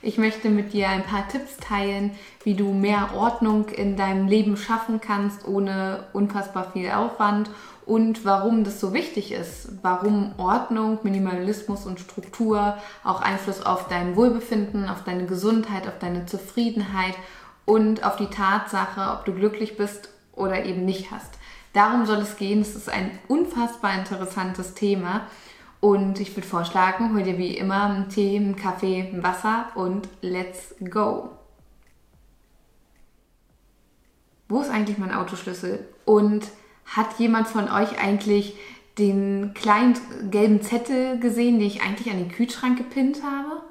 Ich möchte mit dir ein paar Tipps teilen, wie du mehr Ordnung in deinem Leben schaffen kannst, ohne unfassbar viel Aufwand und warum das so wichtig ist, warum Ordnung, Minimalismus und Struktur auch Einfluss auf dein Wohlbefinden, auf deine Gesundheit, auf deine Zufriedenheit und auf die Tatsache, ob du glücklich bist oder eben nicht hast. Darum soll es gehen. Es ist ein unfassbar interessantes Thema. Und ich würde vorschlagen, hol dir wie immer einen Tee, einen Kaffee, ein Wasser und let's go. Wo ist eigentlich mein Autoschlüssel? Und hat jemand von euch eigentlich den kleinen gelben Zettel gesehen, den ich eigentlich an den Kühlschrank gepinnt habe?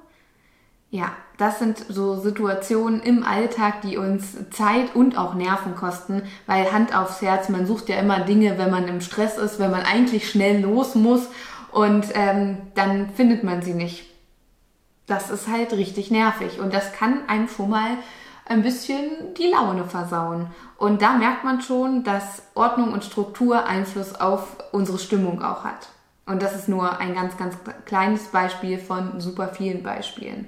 Ja, das sind so Situationen im Alltag, die uns Zeit und auch Nerven kosten, weil Hand aufs Herz, man sucht ja immer Dinge, wenn man im Stress ist, wenn man eigentlich schnell los muss und ähm, dann findet man sie nicht. Das ist halt richtig nervig und das kann einem schon mal ein bisschen die Laune versauen. Und da merkt man schon, dass Ordnung und Struktur Einfluss auf unsere Stimmung auch hat. Und das ist nur ein ganz, ganz kleines Beispiel von super vielen Beispielen.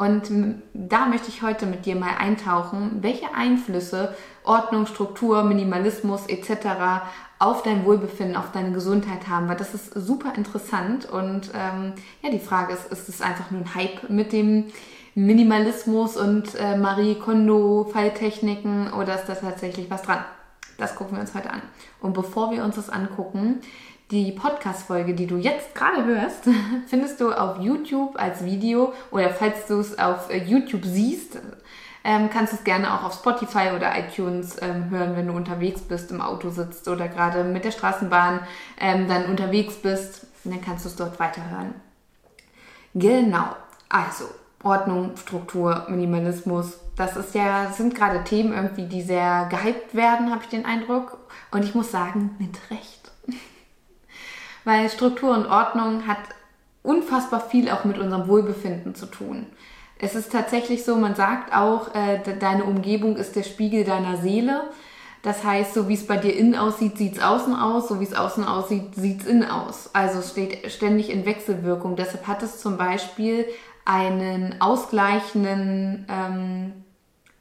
Und da möchte ich heute mit dir mal eintauchen, welche Einflüsse Ordnung, Struktur, Minimalismus etc. auf dein Wohlbefinden, auf deine Gesundheit haben, weil das ist super interessant. Und ähm, ja, die Frage ist, ist es einfach nur ein Hype mit dem Minimalismus und äh, Marie Kondo Falltechniken oder ist da tatsächlich was dran? Das gucken wir uns heute an. Und bevor wir uns das angucken, die Podcast-Folge, die du jetzt gerade hörst, findest du auf YouTube als Video oder falls du es auf äh, YouTube siehst, ähm, kannst du es gerne auch auf Spotify oder iTunes ähm, hören, wenn du unterwegs bist, im Auto sitzt oder gerade mit der Straßenbahn ähm, dann unterwegs bist. Dann kannst du es dort weiterhören. Genau. Also, Ordnung, Struktur, Minimalismus. Das ist ja, sind gerade Themen irgendwie, die sehr gehypt werden, habe ich den Eindruck. Und ich muss sagen, mit Recht weil Struktur und Ordnung hat unfassbar viel auch mit unserem Wohlbefinden zu tun. Es ist tatsächlich so, man sagt auch, äh, deine Umgebung ist der Spiegel deiner Seele. Das heißt, so wie es bei dir innen aussieht, sieht es außen aus, so wie es außen aussieht, sieht es innen aus. Also es steht ständig in Wechselwirkung. Deshalb hat es zum Beispiel einen ausgleichenden ähm,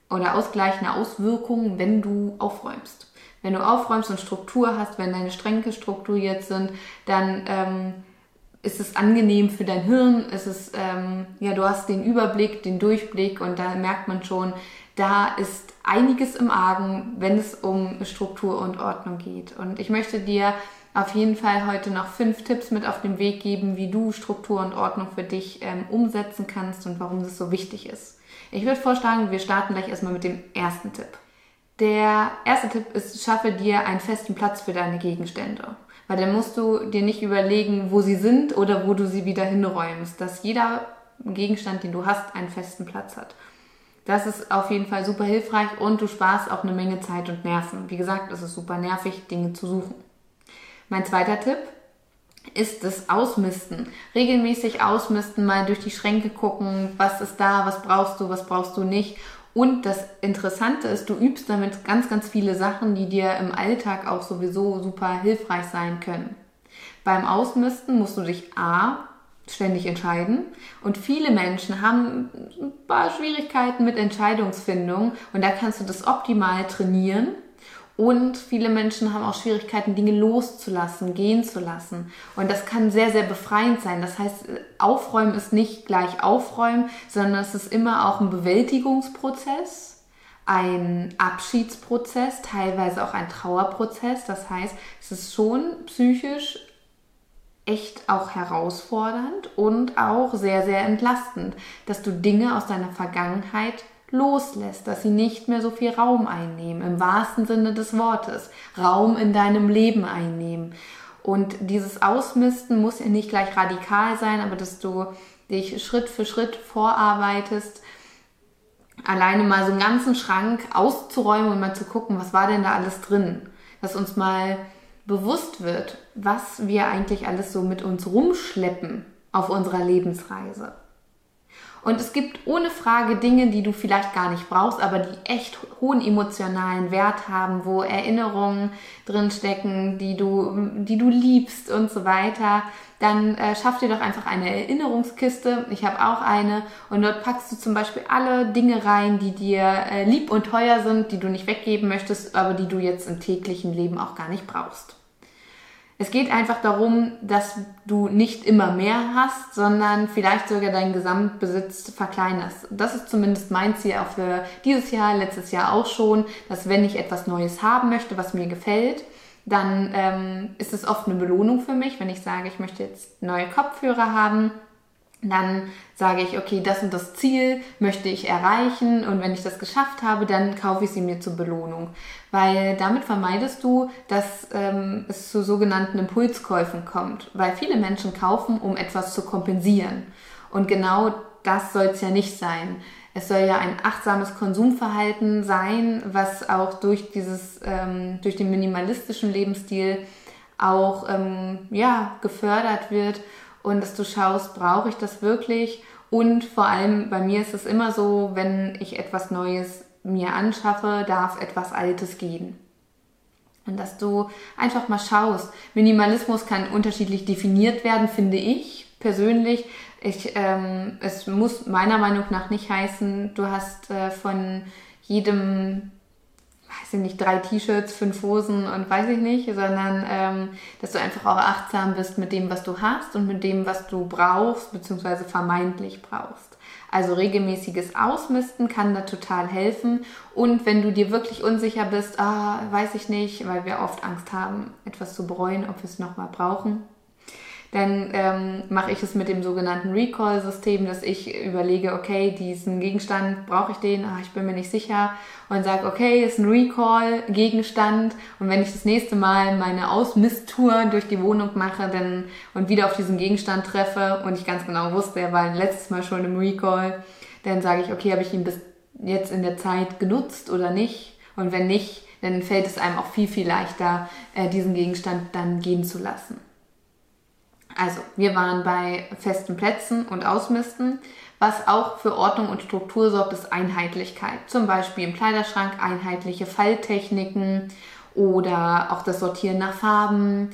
oder ausgleichende Auswirkungen, wenn du aufräumst. Wenn du aufräumst und Struktur hast, wenn deine Stränke strukturiert sind, dann ähm, ist es angenehm für dein Hirn, ist es, ähm, ja, du hast den Überblick, den Durchblick und da merkt man schon, da ist einiges im Argen, wenn es um Struktur und Ordnung geht. Und ich möchte dir auf jeden Fall heute noch fünf Tipps mit auf den Weg geben, wie du Struktur und Ordnung für dich ähm, umsetzen kannst und warum es so wichtig ist. Ich würde vorschlagen, wir starten gleich erstmal mit dem ersten Tipp. Der erste Tipp ist, schaffe dir einen festen Platz für deine Gegenstände. Weil dann musst du dir nicht überlegen, wo sie sind oder wo du sie wieder hinräumst. Dass jeder Gegenstand, den du hast, einen festen Platz hat. Das ist auf jeden Fall super hilfreich und du sparst auch eine Menge Zeit und Nerven. Wie gesagt, es ist super nervig, Dinge zu suchen. Mein zweiter Tipp ist das Ausmisten. Regelmäßig ausmisten, mal durch die Schränke gucken, was ist da, was brauchst du, was brauchst du nicht und das Interessante ist, du übst damit ganz, ganz viele Sachen, die dir im Alltag auch sowieso super hilfreich sein können. Beim Ausmisten musst du dich A ständig entscheiden und viele Menschen haben ein paar Schwierigkeiten mit Entscheidungsfindung und da kannst du das optimal trainieren und viele Menschen haben auch Schwierigkeiten, Dinge loszulassen, gehen zu lassen. Und das kann sehr, sehr befreiend sein. Das heißt, aufräumen ist nicht gleich aufräumen, sondern es ist immer auch ein Bewältigungsprozess, ein Abschiedsprozess, teilweise auch ein Trauerprozess. Das heißt, es ist schon psychisch echt auch herausfordernd und auch sehr, sehr entlastend, dass du Dinge aus deiner Vergangenheit loslässt, dass sie nicht mehr so viel Raum einnehmen, im wahrsten Sinne des Wortes, Raum in deinem Leben einnehmen. Und dieses Ausmisten muss ja nicht gleich radikal sein, aber dass du dich Schritt für Schritt vorarbeitest alleine mal so einen ganzen Schrank auszuräumen und mal zu gucken, was war denn da alles drin. Dass uns mal bewusst wird, was wir eigentlich alles so mit uns rumschleppen auf unserer Lebensreise. Und es gibt ohne Frage Dinge, die du vielleicht gar nicht brauchst, aber die echt hohen emotionalen Wert haben, wo Erinnerungen drinstecken, die du, die du liebst und so weiter. Dann äh, schaff dir doch einfach eine Erinnerungskiste. Ich habe auch eine und dort packst du zum Beispiel alle Dinge rein, die dir äh, lieb und teuer sind, die du nicht weggeben möchtest, aber die du jetzt im täglichen Leben auch gar nicht brauchst. Es geht einfach darum, dass du nicht immer mehr hast, sondern vielleicht sogar deinen Gesamtbesitz verkleinerst. Das ist zumindest mein Ziel auch für dieses Jahr, letztes Jahr auch schon, dass wenn ich etwas Neues haben möchte, was mir gefällt, dann ähm, ist es oft eine Belohnung für mich, wenn ich sage, ich möchte jetzt neue Kopfhörer haben dann sage ich, okay, das und das Ziel möchte ich erreichen und wenn ich das geschafft habe, dann kaufe ich sie mir zur Belohnung. Weil damit vermeidest du, dass ähm, es zu sogenannten Impulskäufen kommt. Weil viele Menschen kaufen, um etwas zu kompensieren. Und genau das soll es ja nicht sein. Es soll ja ein achtsames Konsumverhalten sein, was auch durch dieses, ähm, durch den minimalistischen Lebensstil auch ähm, ja, gefördert wird und dass du schaust, brauche ich das wirklich? Und vor allem bei mir ist es immer so, wenn ich etwas Neues mir anschaffe, darf etwas Altes gehen. Und dass du einfach mal schaust. Minimalismus kann unterschiedlich definiert werden, finde ich persönlich. Ich, ähm, es muss meiner Meinung nach nicht heißen, du hast äh, von jedem weiß ich nicht, drei T-Shirts, fünf Hosen und weiß ich nicht, sondern ähm, dass du einfach auch achtsam bist mit dem, was du hast und mit dem, was du brauchst, beziehungsweise vermeintlich brauchst. Also regelmäßiges Ausmisten kann da total helfen. Und wenn du dir wirklich unsicher bist, ah, weiß ich nicht, weil wir oft Angst haben, etwas zu bereuen, ob wir es nochmal brauchen, dann ähm, mache ich es mit dem sogenannten Recall-System, dass ich überlege, okay, diesen Gegenstand brauche ich den, ah, ich bin mir nicht sicher. Und sage, okay, ist ein Recall-Gegenstand. Und wenn ich das nächste Mal meine Ausmisttour durch die Wohnung mache dann, und wieder auf diesen Gegenstand treffe und ich ganz genau wusste, er war letztes Mal schon im Recall, dann sage ich, okay, habe ich ihn bis jetzt in der Zeit genutzt oder nicht? Und wenn nicht, dann fällt es einem auch viel, viel leichter, äh, diesen Gegenstand dann gehen zu lassen. Also, wir waren bei festen Plätzen und Ausmisten. Was auch für Ordnung und Struktur sorgt, ist Einheitlichkeit. Zum Beispiel im Kleiderschrank einheitliche Falltechniken oder auch das Sortieren nach Farben.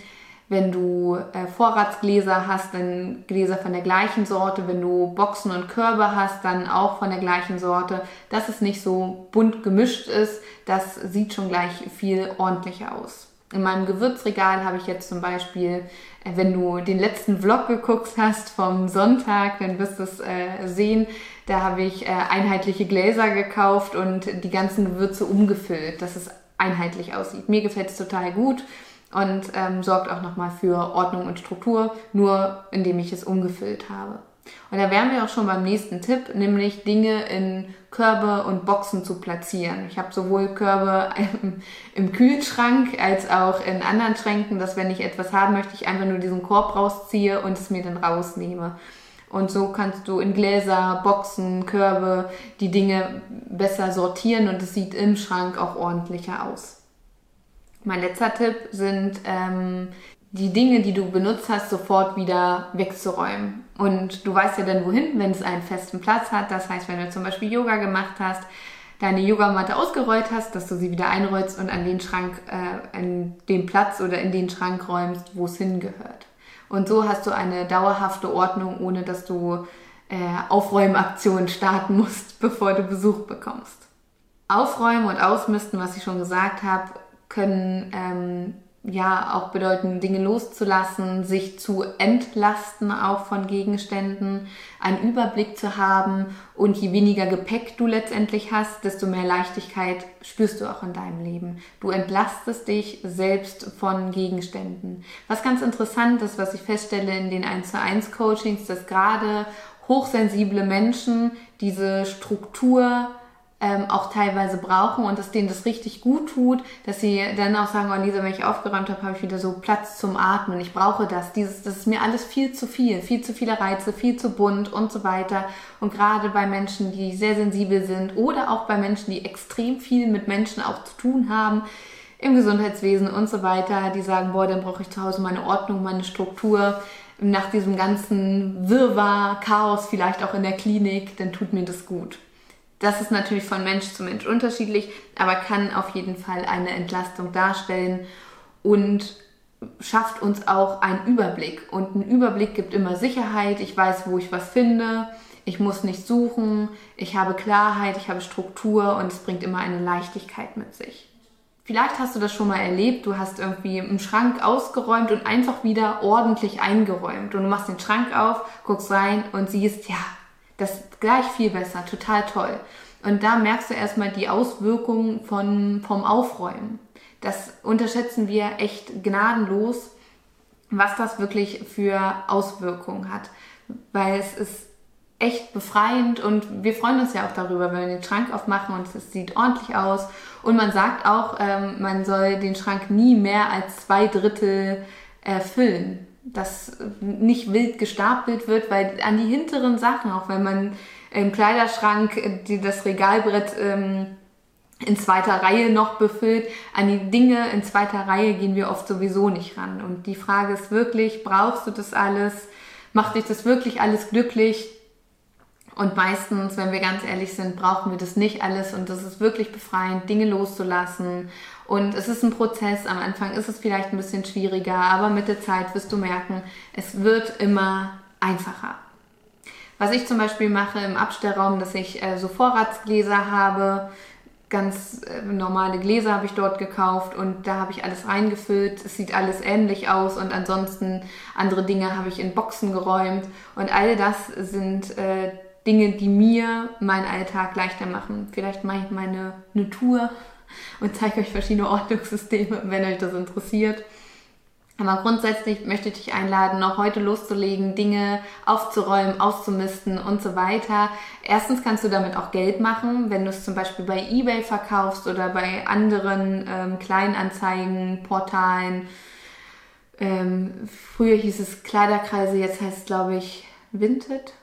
Wenn du äh, Vorratsgläser hast, dann Gläser von der gleichen Sorte. Wenn du Boxen und Körbe hast, dann auch von der gleichen Sorte. Dass es nicht so bunt gemischt ist, das sieht schon gleich viel ordentlicher aus. In meinem Gewürzregal habe ich jetzt zum Beispiel äh, wenn du den letzten Vlog geguckt hast vom Sonntag, dann wirst du es äh, sehen. Da habe ich äh, einheitliche Gläser gekauft und die ganzen Gewürze umgefüllt, dass es einheitlich aussieht. Mir gefällt es total gut und ähm, sorgt auch nochmal für Ordnung und Struktur, nur indem ich es umgefüllt habe. Und da wären wir auch schon beim nächsten Tipp, nämlich Dinge in Körbe und Boxen zu platzieren. Ich habe sowohl Körbe im Kühlschrank als auch in anderen Schränken, dass wenn ich etwas haben möchte, ich einfach nur diesen Korb rausziehe und es mir dann rausnehme. Und so kannst du in Gläser, Boxen, Körbe die Dinge besser sortieren und es sieht im Schrank auch ordentlicher aus. Mein letzter Tipp sind ähm, die Dinge, die du benutzt hast, sofort wieder wegzuräumen. Und du weißt ja dann wohin, wenn es einen festen Platz hat. Das heißt, wenn du zum Beispiel Yoga gemacht hast, deine Yogamatte ausgerollt hast, dass du sie wieder einrollst und an den Schrank, äh, an den Platz oder in den Schrank räumst, wo es hingehört. Und so hast du eine dauerhafte Ordnung, ohne dass du äh, Aufräumaktionen starten musst, bevor du Besuch bekommst. Aufräumen und Ausmisten, was ich schon gesagt habe, können ähm, ja auch bedeuten, Dinge loszulassen, sich zu entlasten auch von Gegenständen, einen Überblick zu haben und je weniger Gepäck du letztendlich hast, desto mehr Leichtigkeit spürst du auch in deinem Leben. Du entlastest dich selbst von Gegenständen. Was ganz interessant ist, was ich feststelle in den 1 zu 1 Coachings, dass gerade hochsensible Menschen diese Struktur ähm, auch teilweise brauchen und dass denen das richtig gut tut, dass sie dann auch sagen, oh Lisa, wenn ich aufgeräumt habe, habe ich wieder so Platz zum Atmen. Ich brauche das. Dieses, das ist mir alles viel zu viel, viel zu viele Reize, viel zu bunt und so weiter. Und gerade bei Menschen, die sehr sensibel sind oder auch bei Menschen, die extrem viel mit Menschen auch zu tun haben, im Gesundheitswesen und so weiter, die sagen, boah, dann brauche ich zu Hause meine Ordnung, meine Struktur. Nach diesem ganzen Wirrwarr, Chaos, vielleicht auch in der Klinik, dann tut mir das gut. Das ist natürlich von Mensch zu Mensch unterschiedlich, aber kann auf jeden Fall eine Entlastung darstellen und schafft uns auch einen Überblick. Und ein Überblick gibt immer Sicherheit. Ich weiß, wo ich was finde. Ich muss nicht suchen. Ich habe Klarheit, ich habe Struktur und es bringt immer eine Leichtigkeit mit sich. Vielleicht hast du das schon mal erlebt, du hast irgendwie einen Schrank ausgeräumt und einfach wieder ordentlich eingeräumt. Und du machst den Schrank auf, guckst rein und siehst, ja, das ist gleich viel besser, total toll. Und da merkst du erstmal die Auswirkungen von, vom Aufräumen. Das unterschätzen wir echt gnadenlos, was das wirklich für Auswirkungen hat. Weil es ist echt befreiend und wir freuen uns ja auch darüber, wenn wir den Schrank aufmachen und es sieht ordentlich aus. Und man sagt auch, ähm, man soll den Schrank nie mehr als zwei Drittel erfüllen das nicht wild gestapelt wird, weil an die hinteren Sachen, auch wenn man im Kleiderschrank die, das Regalbrett ähm, in zweiter Reihe noch befüllt, an die Dinge in zweiter Reihe gehen wir oft sowieso nicht ran. Und die Frage ist wirklich, brauchst du das alles? Macht dich das wirklich alles glücklich? Und meistens, wenn wir ganz ehrlich sind, brauchen wir das nicht alles und das ist wirklich befreiend, Dinge loszulassen und es ist ein Prozess. Am Anfang ist es vielleicht ein bisschen schwieriger, aber mit der Zeit wirst du merken, es wird immer einfacher. Was ich zum Beispiel mache im Abstellraum, dass ich äh, so Vorratsgläser habe, ganz äh, normale Gläser habe ich dort gekauft und da habe ich alles reingefüllt. Es sieht alles ähnlich aus und ansonsten andere Dinge habe ich in Boxen geräumt und all das sind äh, Dinge, die mir meinen Alltag leichter machen. Vielleicht mache ich meine eine Tour und zeige euch verschiedene Ordnungssysteme, wenn euch das interessiert. Aber grundsätzlich möchte ich dich einladen, noch heute loszulegen, Dinge aufzuräumen, auszumisten und so weiter. Erstens kannst du damit auch Geld machen, wenn du es zum Beispiel bei eBay verkaufst oder bei anderen ähm, Kleinanzeigen, Portalen. Ähm, früher hieß es Kleiderkreise, jetzt heißt es glaube ich Vinted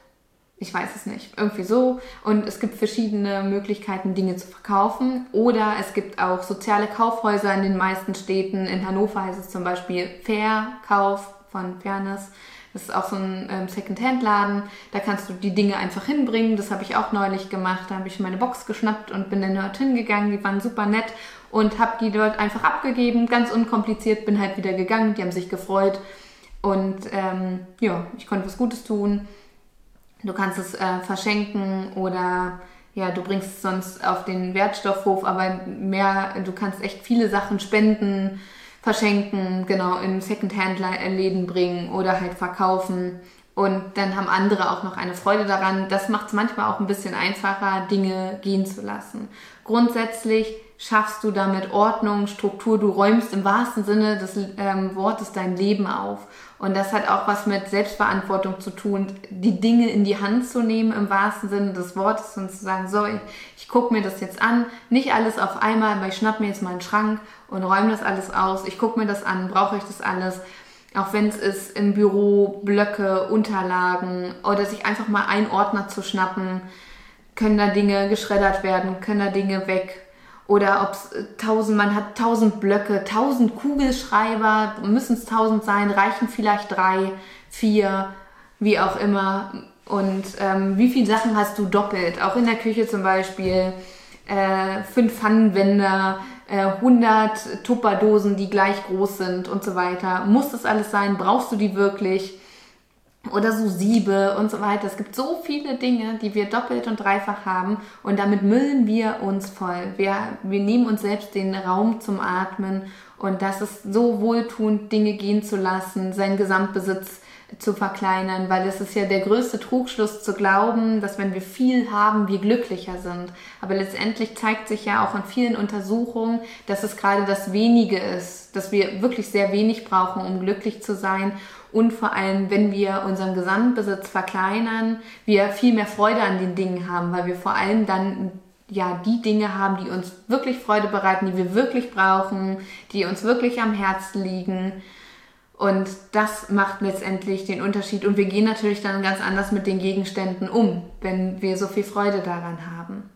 ich weiß es nicht, irgendwie so. Und es gibt verschiedene Möglichkeiten, Dinge zu verkaufen. Oder es gibt auch soziale Kaufhäuser in den meisten Städten. In Hannover heißt es zum Beispiel Fairkauf von Fairness. Das ist auch so ein ähm, Second-Hand-Laden. Da kannst du die Dinge einfach hinbringen. Das habe ich auch neulich gemacht. Da habe ich meine Box geschnappt und bin dann dort hingegangen. Die waren super nett und habe die dort einfach abgegeben. Ganz unkompliziert. Bin halt wieder gegangen. Die haben sich gefreut. Und ähm, ja, ich konnte was Gutes tun. Du kannst es äh, verschenken oder ja, du bringst es sonst auf den Wertstoffhof, aber mehr, du kannst echt viele Sachen spenden, verschenken, genau, in Secondhand-Läden bringen oder halt verkaufen. Und dann haben andere auch noch eine Freude daran. Das macht es manchmal auch ein bisschen einfacher, Dinge gehen zu lassen. Grundsätzlich schaffst du damit Ordnung, Struktur, du räumst im wahrsten Sinne des ähm, Wortes dein Leben auf. Und das hat auch was mit Selbstverantwortung zu tun, die Dinge in die Hand zu nehmen im wahrsten Sinne des Wortes und zu sagen, so, ich, ich gucke mir das jetzt an, nicht alles auf einmal, aber ich schnapp mir jetzt mal einen Schrank und räume das alles aus, ich gucke mir das an, brauche ich das alles, auch wenn es ist im Büro, Blöcke, Unterlagen oder sich einfach mal einen Ordner zu schnappen, können da Dinge geschreddert werden, können da Dinge weg oder ob es äh, tausend, man hat tausend Blöcke, tausend Kugelschreiber, müssen es tausend sein, reichen vielleicht drei, vier, wie auch immer. Und ähm, wie viele Sachen hast du doppelt? Auch in der Küche zum Beispiel äh, fünf Pfannenwender, äh, 100 Tupperdosen, die gleich groß sind und so weiter. Muss das alles sein? Brauchst du die wirklich? Oder so Siebe und so weiter. Es gibt so viele Dinge, die wir doppelt und dreifach haben und damit müllen wir uns voll. Wir, wir nehmen uns selbst den Raum zum Atmen und das ist so wohltuend, Dinge gehen zu lassen, seinen Gesamtbesitz zu verkleinern, weil es ist ja der größte Trugschluss zu glauben, dass wenn wir viel haben, wir glücklicher sind. Aber letztendlich zeigt sich ja auch in vielen Untersuchungen, dass es gerade das wenige ist, dass wir wirklich sehr wenig brauchen, um glücklich zu sein und vor allem, wenn wir unseren Gesamtbesitz verkleinern, wir viel mehr Freude an den Dingen haben, weil wir vor allem dann ja die Dinge haben, die uns wirklich Freude bereiten, die wir wirklich brauchen, die uns wirklich am Herzen liegen. Und das macht letztendlich den Unterschied. Und wir gehen natürlich dann ganz anders mit den Gegenständen um, wenn wir so viel Freude daran haben.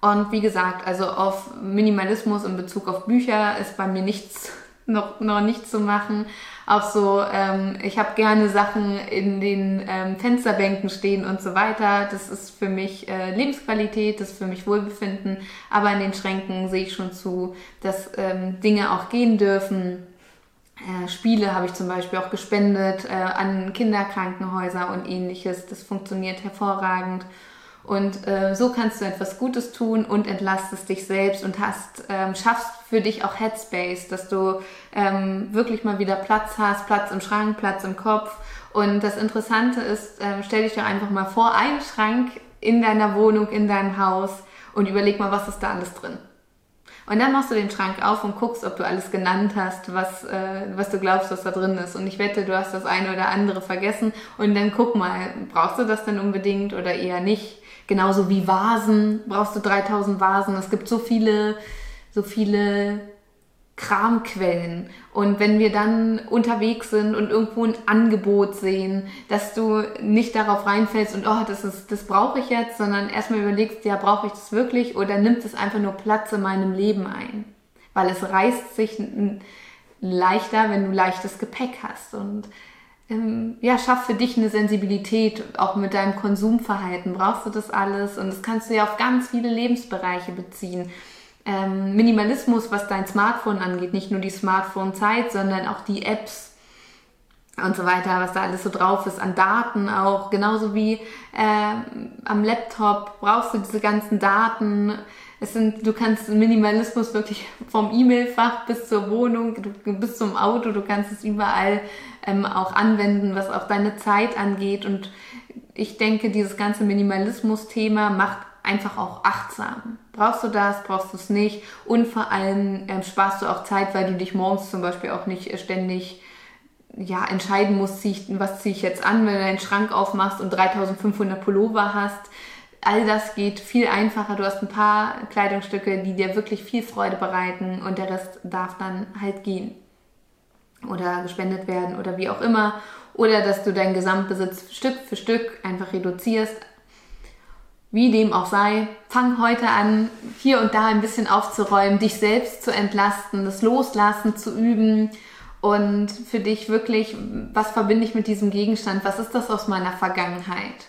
Und wie gesagt, also auf Minimalismus in Bezug auf Bücher ist bei mir nichts, noch, noch nichts zu machen. Auch so, ähm, ich habe gerne Sachen in den ähm, Fensterbänken stehen und so weiter. Das ist für mich äh, Lebensqualität, das ist für mich Wohlbefinden. Aber in den Schränken sehe ich schon zu, dass ähm, Dinge auch gehen dürfen. Äh, Spiele habe ich zum Beispiel auch gespendet äh, an Kinderkrankenhäuser und ähnliches. Das funktioniert hervorragend. Und äh, so kannst du etwas Gutes tun und entlastest dich selbst und hast, ähm, schaffst für dich auch Headspace, dass du ähm, wirklich mal wieder Platz hast, Platz im Schrank, Platz im Kopf. Und das Interessante ist, äh, stell dich doch einfach mal vor, einen Schrank in deiner Wohnung, in deinem Haus und überleg mal, was ist da alles drin. Und dann machst du den Schrank auf und guckst, ob du alles genannt hast, was, äh, was du glaubst, was da drin ist. Und ich wette, du hast das eine oder andere vergessen. Und dann guck mal, brauchst du das denn unbedingt oder eher nicht? Genauso wie Vasen, brauchst du 3000 Vasen. Es gibt so viele, so viele Kramquellen. Und wenn wir dann unterwegs sind und irgendwo ein Angebot sehen, dass du nicht darauf reinfällst und oh, das ist, das brauche ich jetzt, sondern erstmal überlegst, ja, brauche ich das wirklich oder nimmt es einfach nur Platz in meinem Leben ein? Weil es reißt sich leichter, wenn du leichtes Gepäck hast. Und ähm, ja, schaff für dich eine Sensibilität, auch mit deinem Konsumverhalten. Brauchst du das alles? Und das kannst du ja auf ganz viele Lebensbereiche beziehen. Ähm, Minimalismus, was dein Smartphone angeht, nicht nur die Smartphone-Zeit, sondern auch die Apps und so weiter, was da alles so drauf ist, an Daten auch, genauso wie äh, am Laptop brauchst du diese ganzen Daten. Es sind, du kannst Minimalismus wirklich vom E-Mail-Fach bis zur Wohnung, bis zum Auto, du kannst es überall ähm, auch anwenden, was auch deine Zeit angeht. Und ich denke, dieses ganze Minimalismus-Thema macht einfach auch achtsam. Brauchst du das, brauchst du es nicht? Und vor allem ähm, sparst du auch Zeit, weil du dich morgens zum Beispiel auch nicht ständig ja, entscheiden musst, zieh ich, was ziehe ich jetzt an, wenn du deinen Schrank aufmachst und 3500 Pullover hast. All das geht viel einfacher. Du hast ein paar Kleidungsstücke, die dir wirklich viel Freude bereiten und der Rest darf dann halt gehen oder gespendet werden oder wie auch immer. Oder dass du deinen Gesamtbesitz Stück für Stück einfach reduzierst. Wie dem auch sei, fang heute an, hier und da ein bisschen aufzuräumen, dich selbst zu entlasten, das Loslassen zu üben und für dich wirklich, was verbinde ich mit diesem Gegenstand? Was ist das aus meiner Vergangenheit?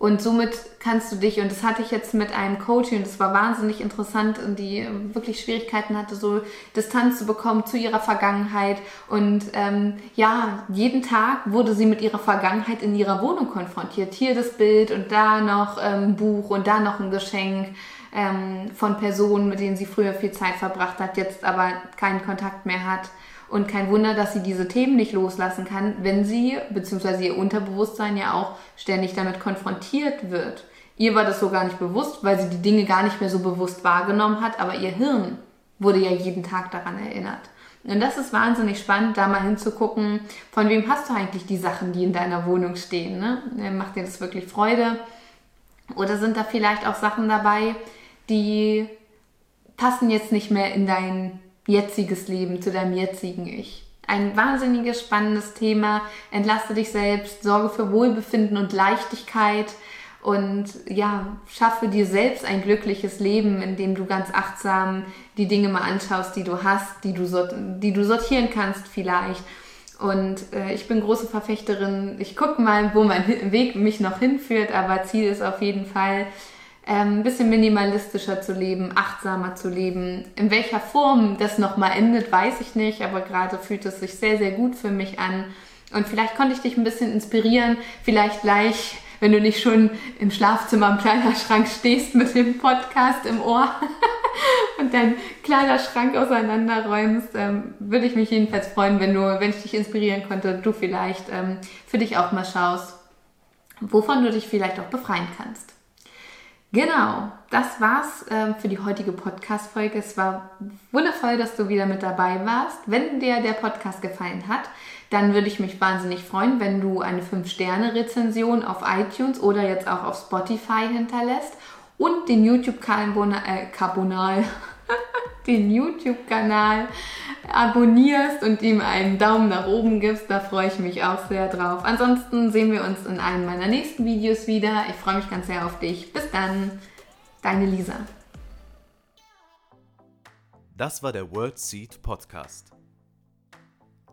Und somit kannst du dich, und das hatte ich jetzt mit einem Coaching, und das war wahnsinnig interessant, die wirklich Schwierigkeiten hatte, so Distanz zu bekommen zu ihrer Vergangenheit. Und ähm, ja, jeden Tag wurde sie mit ihrer Vergangenheit in ihrer Wohnung konfrontiert. Hier das Bild und da noch ein ähm, Buch und da noch ein Geschenk ähm, von Personen, mit denen sie früher viel Zeit verbracht hat, jetzt aber keinen Kontakt mehr hat. Und kein Wunder, dass sie diese Themen nicht loslassen kann, wenn sie, beziehungsweise ihr Unterbewusstsein ja auch ständig damit konfrontiert wird. Ihr war das so gar nicht bewusst, weil sie die Dinge gar nicht mehr so bewusst wahrgenommen hat, aber ihr Hirn wurde ja jeden Tag daran erinnert. Und das ist wahnsinnig spannend, da mal hinzugucken, von wem hast du eigentlich die Sachen, die in deiner Wohnung stehen. Ne? Macht dir das wirklich Freude? Oder sind da vielleicht auch Sachen dabei, die passen jetzt nicht mehr in dein jetziges Leben, zu deinem jetzigen Ich. Ein wahnsinniges spannendes Thema. Entlaste dich selbst, sorge für Wohlbefinden und Leichtigkeit und ja, schaffe dir selbst ein glückliches Leben, in dem du ganz achtsam die Dinge mal anschaust, die du hast, die du, die du sortieren kannst vielleicht. Und äh, ich bin große Verfechterin. Ich gucke mal, wo mein Weg mich noch hinführt, aber Ziel ist auf jeden Fall, ein bisschen minimalistischer zu leben, achtsamer zu leben. In welcher Form das nochmal endet, weiß ich nicht, aber gerade fühlt es sich sehr, sehr gut für mich an. Und vielleicht konnte ich dich ein bisschen inspirieren, vielleicht gleich, wenn du nicht schon im Schlafzimmer am Kleiderschrank stehst mit dem Podcast im Ohr und deinen Kleiderschrank auseinanderräumst, ähm, würde ich mich jedenfalls freuen, wenn du, wenn ich dich inspirieren konnte, du vielleicht ähm, für dich auch mal schaust, wovon du dich vielleicht auch befreien kannst. Genau, das war's äh, für die heutige Podcast-Folge. Es war wundervoll, dass du wieder mit dabei warst. Wenn dir der Podcast gefallen hat, dann würde ich mich wahnsinnig freuen, wenn du eine 5-Sterne-Rezension auf iTunes oder jetzt auch auf Spotify hinterlässt und den YouTube-Kanal äh, den YouTube-Kanal abonnierst und ihm einen Daumen nach oben gibst. Da freue ich mich auch sehr drauf. Ansonsten sehen wir uns in einem meiner nächsten Videos wieder. Ich freue mich ganz sehr auf dich. Bis dann, deine Lisa. Das war der World Seed Podcast.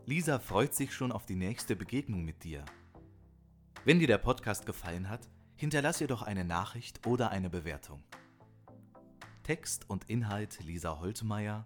Lisa freut sich schon auf die nächste Begegnung mit dir. Wenn dir der Podcast gefallen hat, hinterlass ihr doch eine Nachricht oder eine Bewertung. Text und Inhalt Lisa Holtmeier,